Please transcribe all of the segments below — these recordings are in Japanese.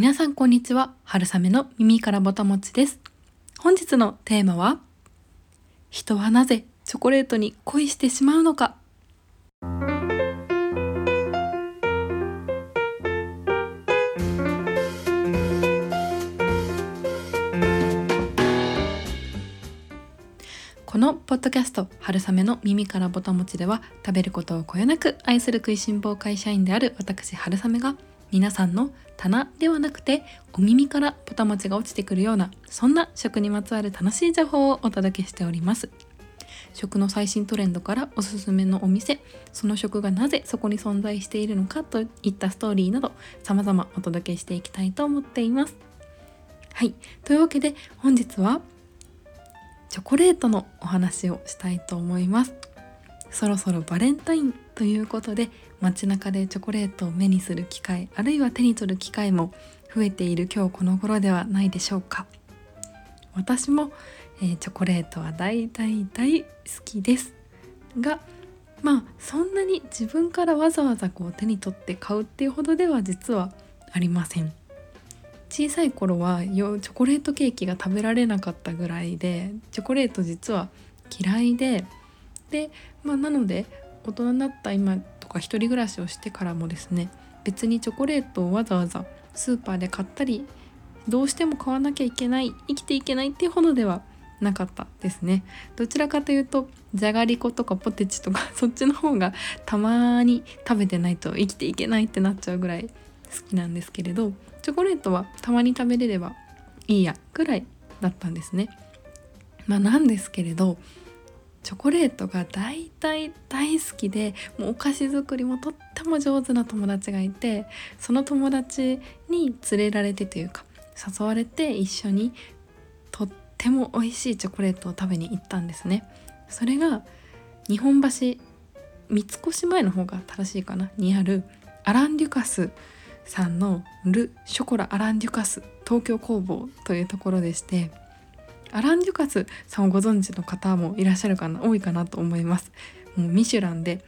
皆さんこんにちは。春雨の耳からぼたもちです。本日のテーマは人はなぜチョコレートに恋してしまうのか。このポッドキャスト「春雨の耳からぼたもち」では食べることをこよなく愛する食いしん坊会社員である私春雨が皆さんの棚ではなくてお耳からポタマチが落ちてくるようなそんな食にまつわる楽しい情報をお届けしております。食の最新トレンドからおすすめのお店その食がなぜそこに存在しているのかといったストーリーなど様々お届けしていきたいと思っています。はい。というわけで本日はチョコレートのお話をしたいと思います。そろそろバレンタインということで街中でチョコレートを目にする機会あるいは手に取る機会も増えている今日この頃ではないでしょうか。私も、えー、チョコレートは大大大好きですがまあそんなに自分からわざわざこう手に取って買うっていうほどでは実はありません。小さい頃はチョコレートケーキが食べられなかったぐらいでチョコレート実は嫌いでで、まあ、なので大人になった今とか一人暮らしをしてからもですね別にチョコレートをわざわざスーパーで買ったりどうしても買わなきゃいけない生きていけないっていうほどではなかったですね。どちらかというとじゃがりことかポテチとか そっちの方がたまに食べてないと生きていけないってなっちゃうぐらい好きなんですけれどチョコレートはたまに食べれればいいやぐらいだったんですね。まあなんですけれどチョコレートが大体大好きでもうお菓子作りもとっても上手な友達がいてその友達に連れられてというか誘われて一緒にとっても美味しいチョコレートを食べに行ったんですね。それが日本橋三越前の方が正しいかなにあるアラン・デュカスさんのル・ショコラ・アラン・デュカス東京工房というところでしてアラン・デュカスさんをご存知の方もいらっしゃるかな多いかなと思います。もうミシュランで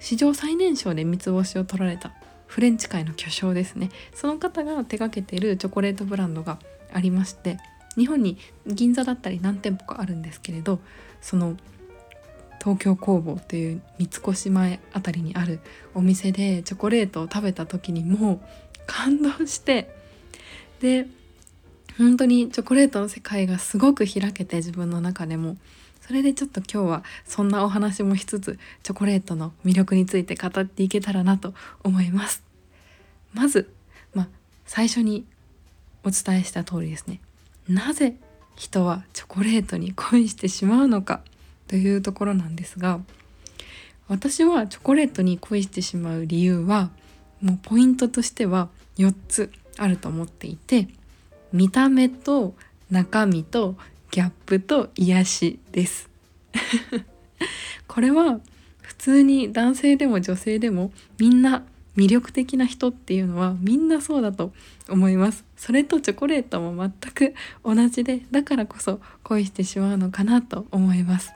史上最年少で三つ星を取られたフレンチ界の巨匠ですね。その方が手掛けているチョコレートブランドがありまして日本に銀座だったり何店舗かあるんですけれどその東京工房という三越前あたりにあるお店でチョコレートを食べた時にもう感動してで本当にチョコレートの世界がすごく開けて自分の中でも。それでちょっと今日はそんなお話もしつつチョコレートの魅力について語っていけたらなと思います。まず、まあ、最初にお伝えした通りですね。なぜ人はチョコレートに恋してしまうのかというところなんですが私はチョコレートに恋してしまう理由はもうポイントとしては4つあると思っていて見た目と中身とギャップと癒しです。これは普通に男性でも女性でもみんな魅力的な人っていうのはみんなそうだと思います。それとチョコレートも全く同じでだからこそ恋してしまうのかなと思います。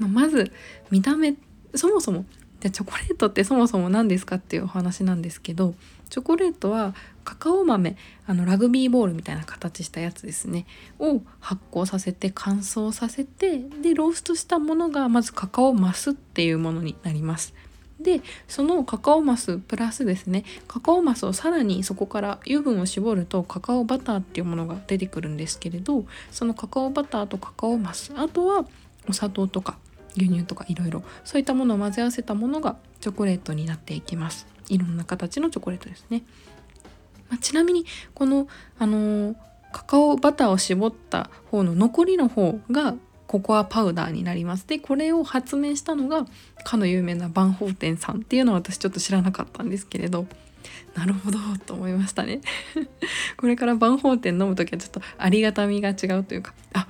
まず見た目そもそもじゃチョコレートってそもそも何ですかっていうお話なんですけどチョコレートはカカオ豆あのラグビーボールみたいな形したやつですねを発酵させて乾燥させてでローストしたものがまずカカオマスっていうものになります。でそのカカオマスプラスですねカカオマスをさらにそこから油分を絞るとカカオバターっていうものが出てくるんですけれどそのカカオバターとカカオマスあとはお砂糖とか牛乳とかいろいろそういったものを混ぜ合わせたものがチョコレートになっていきます。いろんな形のチョコレートですね。まあ、ちなみにこの、あのー、カカオバターを絞った方の残りの方がココアパウダーになります。でこれを発明したのがかの有名なバンホーテンさんっていうのは私ちょっと知らなかったんですけれどなるほどと思いましたね これからバンホーテン飲む時はちょっとありがたみが違うというかあ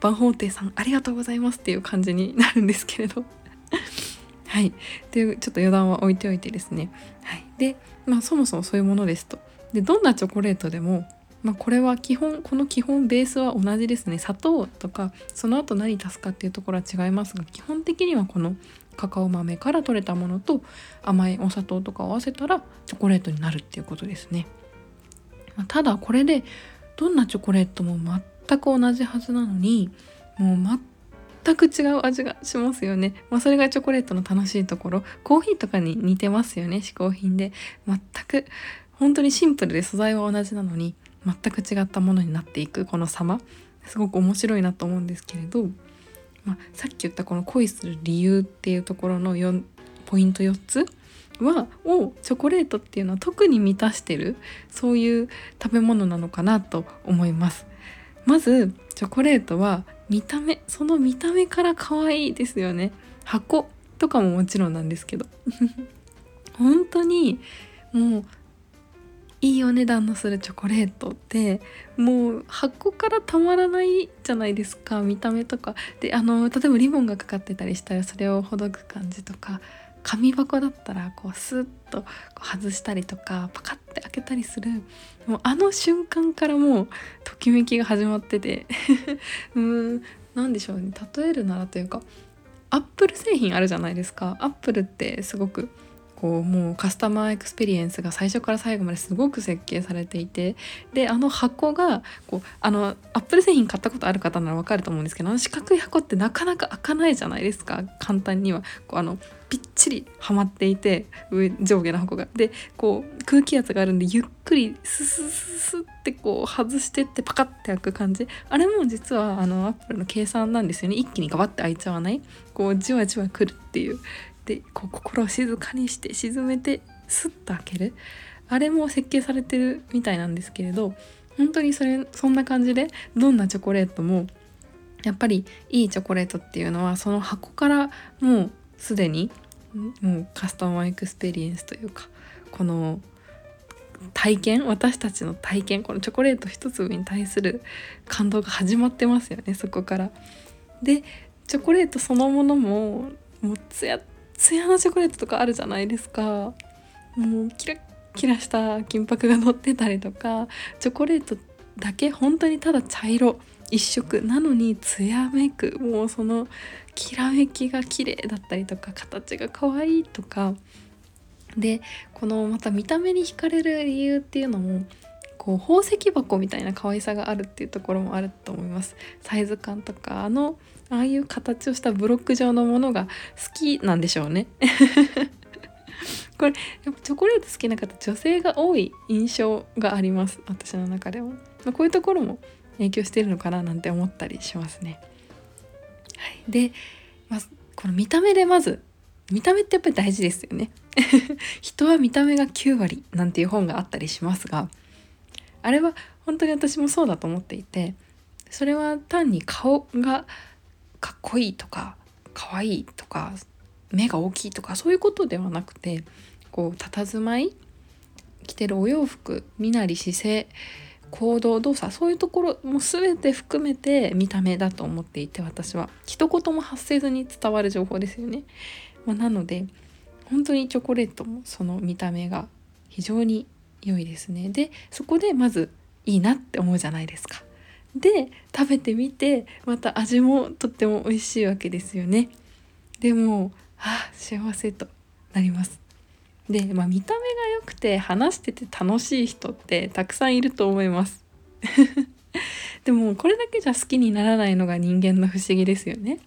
バンホーテンさんありがとうございますっていう感じになるんですけれどはい。というちょっと余談は置いておいてですね。はい。で、まあそもそもそういうものですと。で、どんなチョコレートでも、まあこれは基本、この基本ベースは同じですね。砂糖とか、その後何足すかっていうところは違いますが、基本的にはこのカカオ豆から取れたものと甘いお砂糖とかを合わせたらチョコレートになるっていうことですね。まあ、ただこれでどんなチョコレートも全く同じはずなのにもう全く違う味がしますよね、まあ、それがチョコレートの楽しいところ。コーヒーとかに似てますよね嗜好品で。全く本当にシンプルで素材は同じなのに全く違ったものになっていくこの様。すごく面白いなと思うんですけれど、まあ、さっき言ったこの恋する理由っていうところの4ポイント4つはをチョコレートっていうのは特に満たしてるそういう食べ物なのかなと思います。まずチョコレートは見た目その見た目から可愛いですよね。箱とかももちろんなんですけど。本当にもういいお値段のするチョコレートってもう箱からたまらないじゃないですか見た目とか。であの例えばリボンがかかってたりしたらそれをほどく感じとか。紙箱だったらこうスッと外したりとかパカッて開けたりするもうあの瞬間からもうときめきが始まってて うーん何でしょうね。例えるならというかアップル製品あるじゃないですか。アップルってすごくこうもうカスタマーエクスペリエンスが最初から最後まですごく設計されていてであの箱がこうあのアップル製品買ったことある方なら分かると思うんですけどあの四角い箱ってなかなか開かないじゃないですか。簡単には。こうあのぴっちりはまっていて上上下の箱が。でこう空気圧があるんでゆっくりススススってこう外してってパカッて開く感じ。あれも実はあのアップルの計算なんですよね。一気にガバッて開いちゃわない。こうじわじわくるっていう。でこう心を静かにして沈めてスッと開けるあれも設計されてるみたいなんですけれど本当にそれそんな感じでどんなチョコレートもやっぱりいいチョコレートっていうのはその箱からもうすでにもうカスタマーエクスペリエンスというかこの体験私たちの体験このチョコレート一粒に対する感動が始まってますよねそこから。でチョコレートそのものももうツヤツヤのチョコレートとかあるじゃないですか。もうキラッキラした金箔が乗ってたりとかチョコレートだけ本当にただ茶色一色なのに艶めくもうそのきらめきが綺麗だったりとか形が可愛いとか。でこのまた見た目に惹かれる理由っていうのもこう宝石箱みたいな可愛さがあるっていうところもあると思います。サイズ感とかあのああいう形をしたブロック状のものが好きなんでしょうね これやっぱチョコレート好きな方女性が多い印象があります私の中では、ま、こういうところも影響してるのかななんて思ったりしますね。はい、で、まあ、この見た目でまず見た目ってやっぱり大事ですよね。人は見た目が9割なんていう本があったりしますがあれは本当に私もそうだと思っていてそれは単に顔がかっこいいとか可愛いとか目が大きいとかそういうことではなくてこう佇まい着てるお洋服身なり姿勢行動動作そういうところも全て含めて見た目だと思っていて私は一言も発せずに伝わる情報ですよね。まあ、なので本当にチョコレートもその見た目が非常に良いですね。でそこでまずいいなって思うじゃないですか。で食べてみてまた味もとっても美味しいわけですよね。でもあ幸せとなります。で、まあ、見た目が良くて話してて楽しい人ってたくさんいると思います。でもこれだけじゃ好きにならないのが人間の不思議ですよね。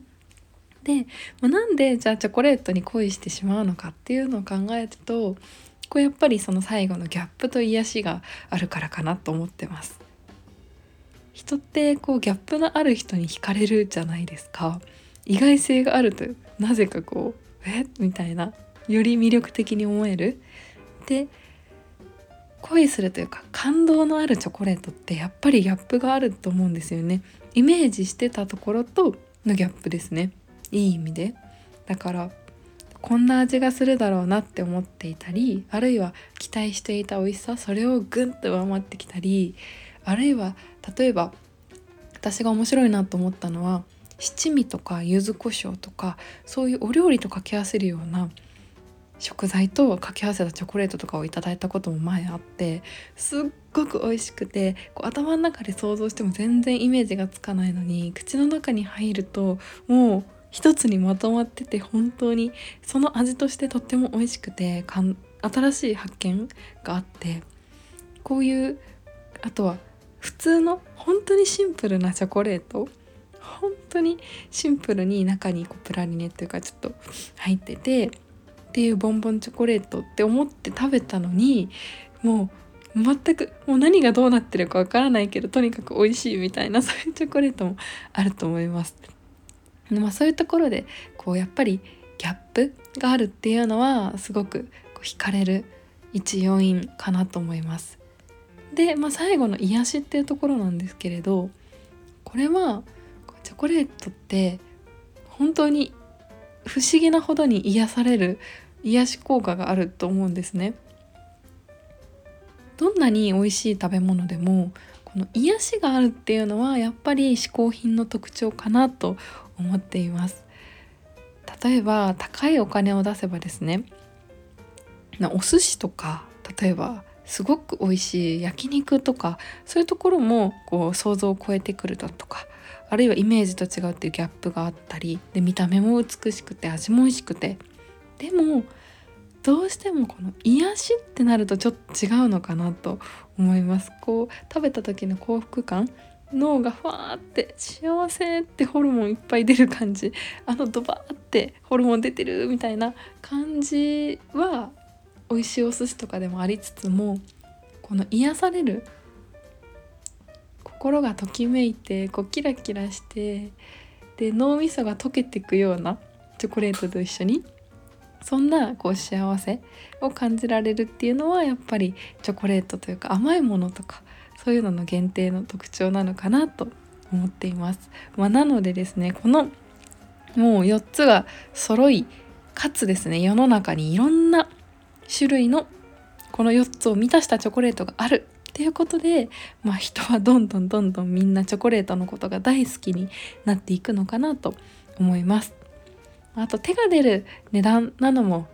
で、まあ、なんでじゃあチョコレートに恋してしまうのかっていうのを考えるとこれやっぱりその最後のギャップと癒しがあるからかなと思ってます。人ってこうギャップのある人に惹かれるじゃないですか。意外性があるとなぜかこうえ？みたいなより魅力的に思える。で恋するというか感動のあるチョコレートってやっぱりギャップがあると思うんですよね。イメージしてたところとのギャップですね。いい意味で。だからこんな味がするだろうなって思っていたりあるいは期待していた美味しさそれをグンと上回ってきたりあるいは例えば私が面白いなと思ったのは七味とか柚子胡椒とかそういうお料理と掛け合わせるような食材と掛け合わせたチョコレートとかをいただいたことも前あってすっごく美味しくてこう頭の中で想像しても全然イメージがつかないのに口の中に入るともう一つにまとまってて本当にその味としてとっても美味しくて新しい発見があってこういうあとは普通の本当にシンプルなチョコレート本当にシンプルに中にこうプラリネというかちょっと入っててっていうボンボンチョコレートって思って食べたのにもう全くもう何がどうなってるかわからないけどとにかく美味しいみたいなそういうチョコレートもあると思います。まあ、そういうところでこうやっぱりギャップがあるっていうのはすごくこう惹かれる一要因かなと思います。で、まあ、最後の癒しっていうところなんですけれどこれはチョコレートって本当に不思議なほどに癒される癒し効果があると思うんですね。どんなに美味しい食べ物でもこの癒しがあるっていうのはやっぱり嗜好品の特徴かなと思っています例えば高いお金を出せばですねお寿司とか例えばすごく美味しい焼肉とかそういうところもこう想像を超えてくるだとかあるいはイメージと違うっていうギャップがあったりで見た目も美しくて味も美味しくて。でもどうしてもこの癒しってなるとちょっと違うのかなと思います。こう食べた時の幸福感脳がふわーって幸せってホルモンいっぱい出る感じあのドバーってホルモン出てるみたいな感じは美味しいお寿司とかでもありつつもこの癒される心がときめいてこうキラキラしてで脳みそが溶けていくようなチョコレートと一緒にそんなこう幸せを感じられるっていうのはやっぱりチョコレートというか甘いものとかそういうのの限定の特徴なのかなと思っています。まあ、なのでですねこのもう4つが揃いかつですね世の中にいろんな種類のこの4つを満たしたチョコレートがあるっていうことで、まあ、人はどんどんどんどんみんなチョコレートのことが大好きになっていくのかなと思います。あと手が出る値段なのも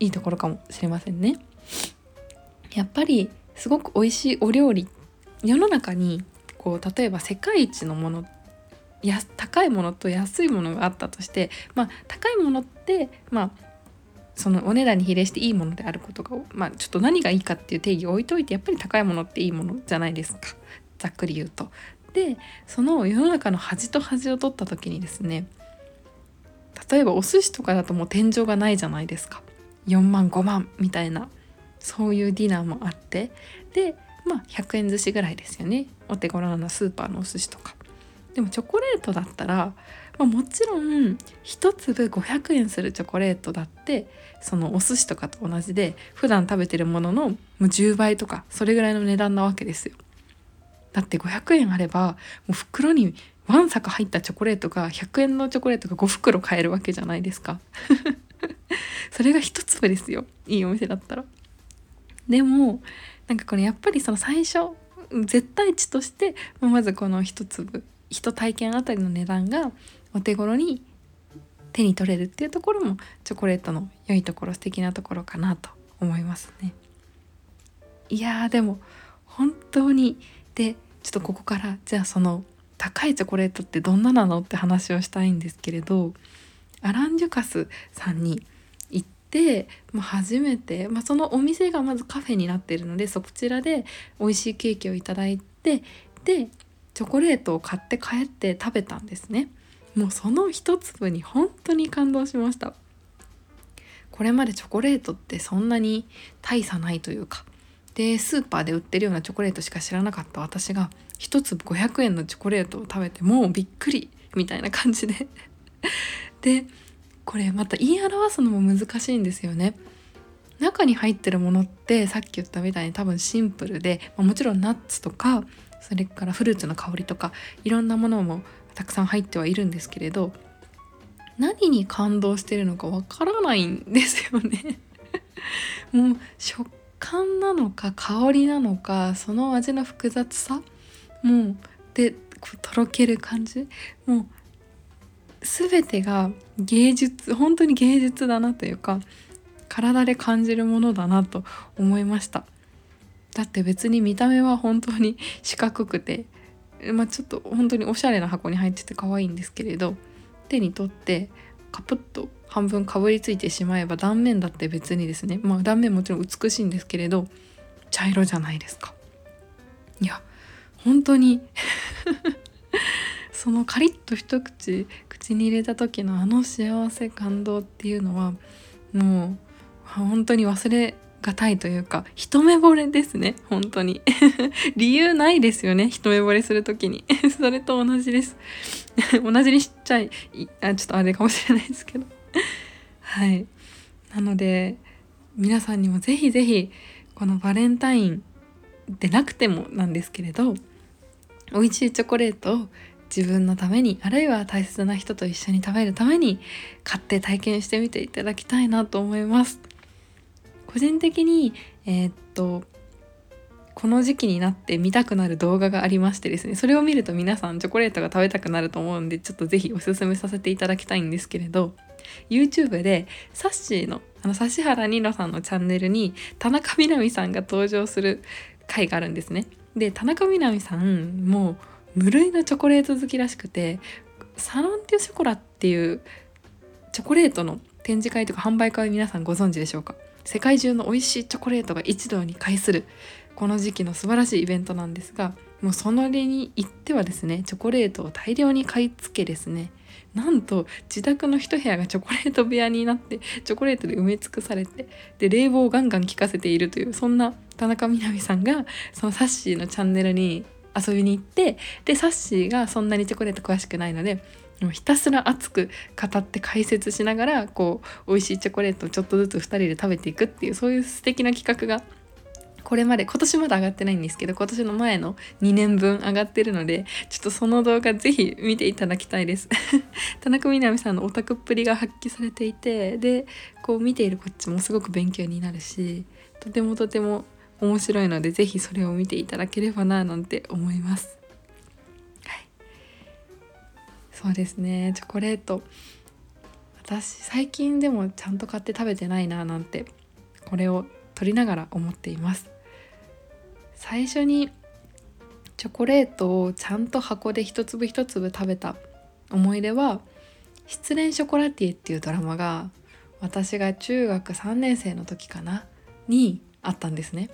いいところかもしれませんね。やっぱりすごく美味しいお料理世の中にこう例えば世界一のものや高いものと安いものがあったとしてまあ高いものってまあそのお値段に比例していいものであることがまあちょっと何がいいかっていう定義を置いといてやっぱり高いものっていいものじゃないですか。ざっくり言うと。でその世の中の端と端を取った時にですね例えばお寿司とかだともう天井がないじゃないですか。4万5万みたいなそういうディナーもあって。でまあ100円寿司ぐらいですよね。お手頃なスーパーのお寿司とか。でもチョコレートだったら、まあ、もちろん1粒500円するチョコレートだってそのお寿司とかと同じで普段食べてるもののもう10倍とかそれぐらいの値段なわけですよ。だって500円あればもう袋にわんさか入ったチョコレートが100円のチョコレートが5袋買えるわけじゃないですか。それが1粒ですよ。いいお店だったら。でもなんかこれやっぱりその最初絶対値としてまずこの1粒1体験あたりの値段がお手頃に手に取れるっていうところもチョコレートの良いところ素敵なところかなと思いますね。いやーでも本当にでちょっとここからじゃあその高いチョコレートってどんななのって話をしたいんですけれどアラン・デュカスさんに行って、まあ、初めて、まあ、そのお店がまずカフェになってるのでそちらで美味しいケーキをいただいてでチョコレートを買って帰って食べたんですねもうその一粒に本当に感動しました。これまでチョコレートってそんなに大差ないというか。でスーパーで売ってるようなチョコレートしか知らなかった私が1粒500円のチョコレートを食べてもうびっくりみたいな感じで。でこれまた言い表すのも難しいんですよね。中に入ってるものってさっき言ったみたいに多分シンプルで、まあ、もちろんナッツとかそれからフルーツの香りとかいろんなものもたくさん入ってはいるんですけれど何に感動してるのかわからないんですよね。もう食感なのか香りなのかその味の複雑さもうでこうとろける感じもう全てが芸術本当に芸術だなというか体で感じるものだなと思いました。だって別に見た目は本当に四角くてまあちょっと本当におしゃれな箱に入ってて可愛いんですけれど手に取ってカプッと半分かぶりついてしまえば断面だって別にですねまあ断面もちろん美しいんですけれど茶色じゃないですか。いや本当に そのカリッと一口口に入れた時のあの幸せ感動っていうのはもう本当に忘れがたいというか一目惚れですね。本当に。理由ないですよね。一目惚れする時に。それと同じです。同じにしちゃいあちょっとあれかもしれないですけど。はい。なので皆さんにもぜひぜひこのバレンタインでなくてもなんですけれど美味しいチョコレートを自分のためにあるいは大切な人と一緒に食べるために買って体験してみていただきたいなと思います。個人的にえー、っとこの時期になって見たくなる動画がありましてですねそれを見ると皆さんチョコレートが食べたくなると思うんでちょっと是非おすすめさせていただきたいんですけれど YouTube でサッシーのあの指原ニノさんのチャンネルに田中みな実さんが登場する回があるんですね。で田中みな実さんもう無類のチョコレート好きらしくてサロンティュショコラっていうチョコレートの展示会とか販売会皆さんご存知でしょうか？世界中の美味しいチョコレートが一堂に会するこの時期の素晴らしいイベントなんですがもうその例に行ってはですねチョコレートを大量に買い付けですね。なんと自宅の一部屋がチョコレート部屋になってチョコレートで埋め尽くされてで冷房をガンガン効かせているというそんな田中みな実さんがそのサッシーのチャンネルに遊びに行ってでサッシーがそんなにチョコレート詳しくないのでもうひたすら熱く語って解説しながらこう美味しいチョコレートをちょっとずつ2人で食べていくっていうそういう素敵な企画がこれまで今年まだ上がってないんですけど今年の前の2年分上がってるのでちょっとその動画ぜひ見ていただきたいです 田中みな実さんのオタクっぷりが発揮されていてでこう見ているこっちもすごく勉強になるしとてもとても面白いのでぜひそれを見ていただければななんて思います。そうですね。チョコレート。私最近でもちゃんと買って食べてないななんてこれを撮りながら思っています。最初にチョコレートをちゃんと箱で一粒一粒食べた思い出は「失恋ショコラティエ」っていうドラマが私が中学3年生の時かなにあったんですね。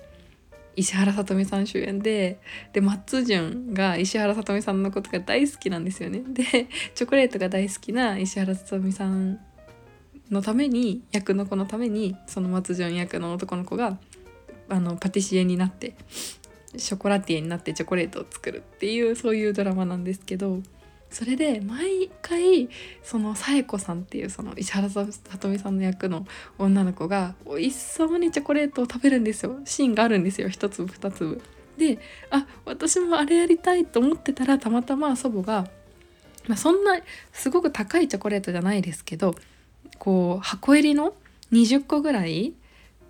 石原さとみさん主演でで松潤が石原さとみさんのことが大好きなんですよね。でチョコレートが大好きな石原さとみさんのために役の子のためにその松潤役の男の子があのパティシエになってショコラティエになってチョコレートを作るっていうそういうドラマなんですけどそれで毎回その紗恵子さんっていうその石原さとみさんの役の女の子が美味しそうにチョコレートを食べるんですよシーンがあるんですよ一粒二粒。であ私もあれやりたいと思ってたらたまたま祖母が、まあ、そんなすごく高いチョコレートじゃないですけどこう箱入りの20個ぐらい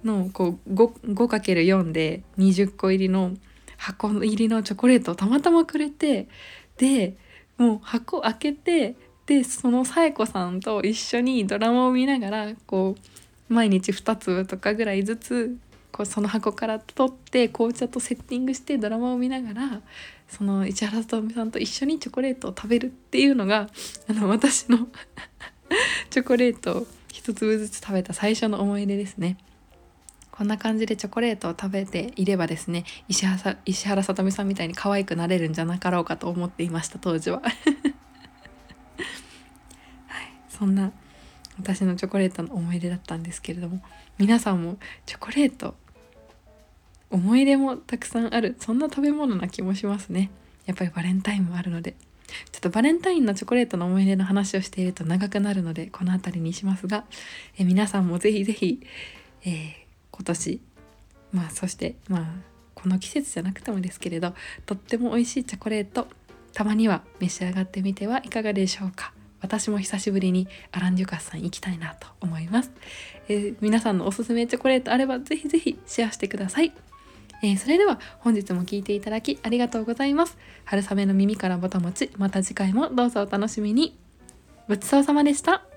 のこう 5×4 で20個入りの箱入りのチョコレートをたまたまくれてでもう箱開けてでその紗恵子さんと一緒にドラマを見ながらこう毎日2粒とかぐらいずつこうその箱から取って紅茶とセッティングしてドラマを見ながらその市原さとみさんと一緒にチョコレートを食べるっていうのがあの私のチョコレートを一粒ずつ食べた最初の思い出ですね。こんな感じでチョコレートを食べていればですね石原石原さとみさんみたいに可愛くなれるんじゃなかろうかと思っていました当時は、はい、そんな私のチョコレートの思い出だったんですけれども皆さんもチョコレート思い出もたくさんあるそんな食べ物な気もしますね。やっぱりバレンタインもあるので。ちょっとバレンタインのチョコレートの思い出の話をしていると長くなるのでこの辺りにしますが、え皆さんもぜひぜひ、えー、今年まあそしてまあこの季節じゃなくてもですけれどとっても美味しいチョコレートたまには召し上がってみてはいかがでしょうか私も久しぶりにアラン・デュカスさん行きたいなと思います、えー、皆さんのおすすめチョコレートあればぜひぜひシェアしてくださいえー、それでは本日も聴いていただきありがとうございます。春雨の耳からぼたもち、また次回もどうぞお楽しみに。ごちそうさまでした。